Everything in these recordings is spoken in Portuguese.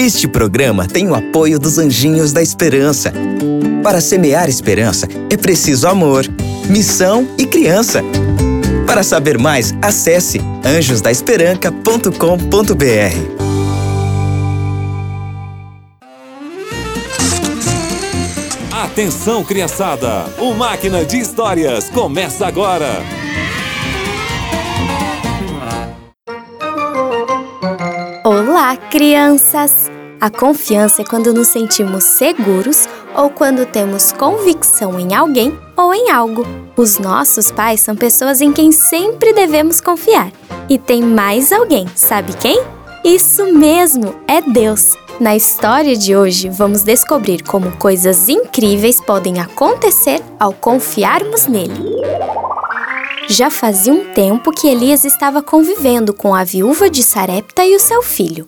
Este programa tem o apoio dos Anjinhos da Esperança. Para semear esperança, é preciso amor, missão e criança. Para saber mais, acesse anjosdaesperanca.com.br. Atenção, criançada! O Máquina de Histórias começa agora! Olá, crianças! A confiança é quando nos sentimos seguros ou quando temos convicção em alguém ou em algo. Os nossos pais são pessoas em quem sempre devemos confiar. E tem mais alguém, sabe quem? Isso mesmo, é Deus. Na história de hoje, vamos descobrir como coisas incríveis podem acontecer ao confiarmos nele. Já fazia um tempo que Elias estava convivendo com a viúva de Sarepta e o seu filho.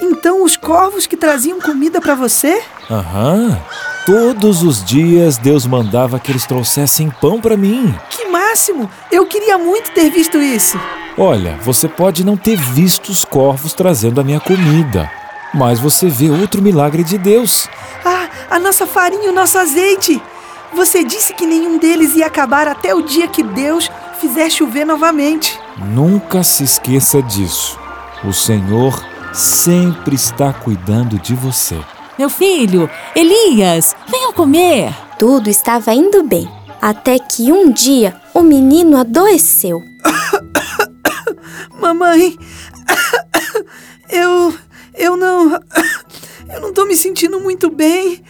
Então os corvos que traziam comida para você? Aham. Todos os dias Deus mandava que eles trouxessem pão para mim. Que máximo! Eu queria muito ter visto isso. Olha, você pode não ter visto os corvos trazendo a minha comida, mas você vê outro milagre de Deus. Ah, a nossa farinha e o nosso azeite! Você disse que nenhum deles ia acabar até o dia que Deus fizer chover novamente. Nunca se esqueça disso. O Senhor sempre está cuidando de você. Meu filho, Elias, venha comer. Tudo estava indo bem, até que um dia o menino adoeceu. Mamãe, eu. Eu não. Eu não tô me sentindo muito bem.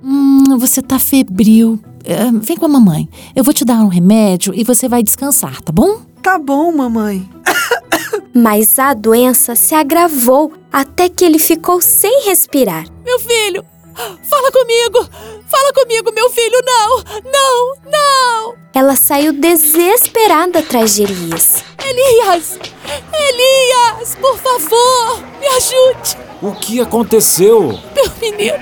Hum, você tá febril. É, vem com a mamãe. Eu vou te dar um remédio e você vai descansar, tá bom? Tá bom, mamãe. Mas a doença se agravou até que ele ficou sem respirar. Meu filho, fala comigo! Fala comigo, meu filho! Não! Não! Não! Ela saiu desesperada atrás de Elias. Elias! Elias! Por favor, me ajude! O que aconteceu? Meu menino!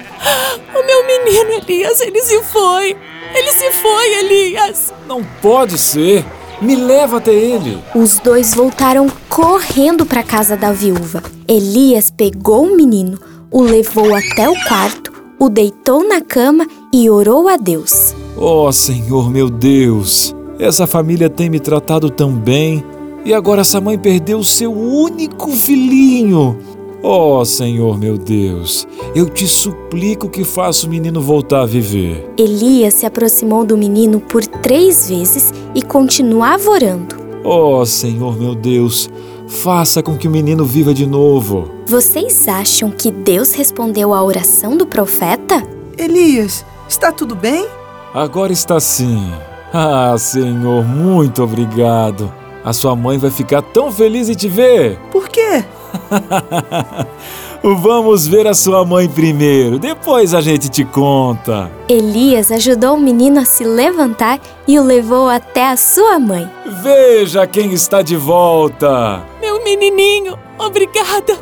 O meu menino, Elias, ele se foi! Ele se foi, Elias! Não pode ser! Me leva até ele! Os dois voltaram correndo para a casa da viúva. Elias pegou o menino, o levou até o quarto, o deitou na cama e orou a Deus. Oh, Senhor meu Deus! Essa família tem me tratado tão bem e agora essa mãe perdeu o seu único filhinho. Oh, Senhor meu Deus, eu te suplico que faça o menino voltar a viver. Elias se aproximou do menino por três vezes e continuava orando. Oh, Senhor meu Deus, faça com que o menino viva de novo. Vocês acham que Deus respondeu à oração do profeta? Elias, está tudo bem? Agora está sim. Ah, Senhor, muito obrigado. A sua mãe vai ficar tão feliz em te ver. Por quê? Vamos ver a sua mãe primeiro, depois a gente te conta. Elias ajudou o menino a se levantar e o levou até a sua mãe. Veja quem está de volta. Meu menininho, obrigada!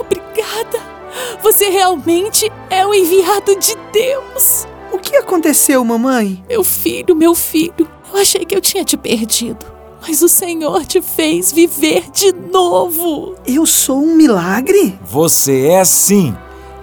Obrigada! Você realmente é o enviado de Deus! O que aconteceu, mamãe? Meu filho, meu filho, eu achei que eu tinha te perdido. Mas o Senhor te fez viver de novo. Eu sou um milagre? Você é sim.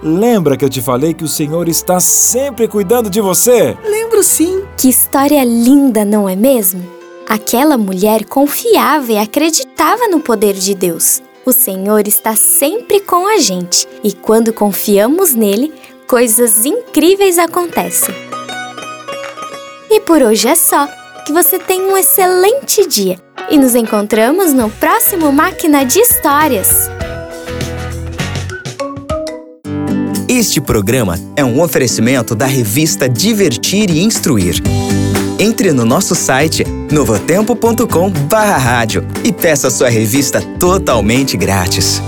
Lembra que eu te falei que o Senhor está sempre cuidando de você? Lembro sim. Que história linda, não é mesmo? Aquela mulher confiava e acreditava no poder de Deus. O Senhor está sempre com a gente e quando confiamos nele, coisas incríveis acontecem. E por hoje é só. Que você tenha um excelente dia e nos encontramos no próximo Máquina de Histórias. Este programa é um oferecimento da revista Divertir e Instruir. Entre no nosso site novotempo.com/rádio e peça sua revista totalmente grátis.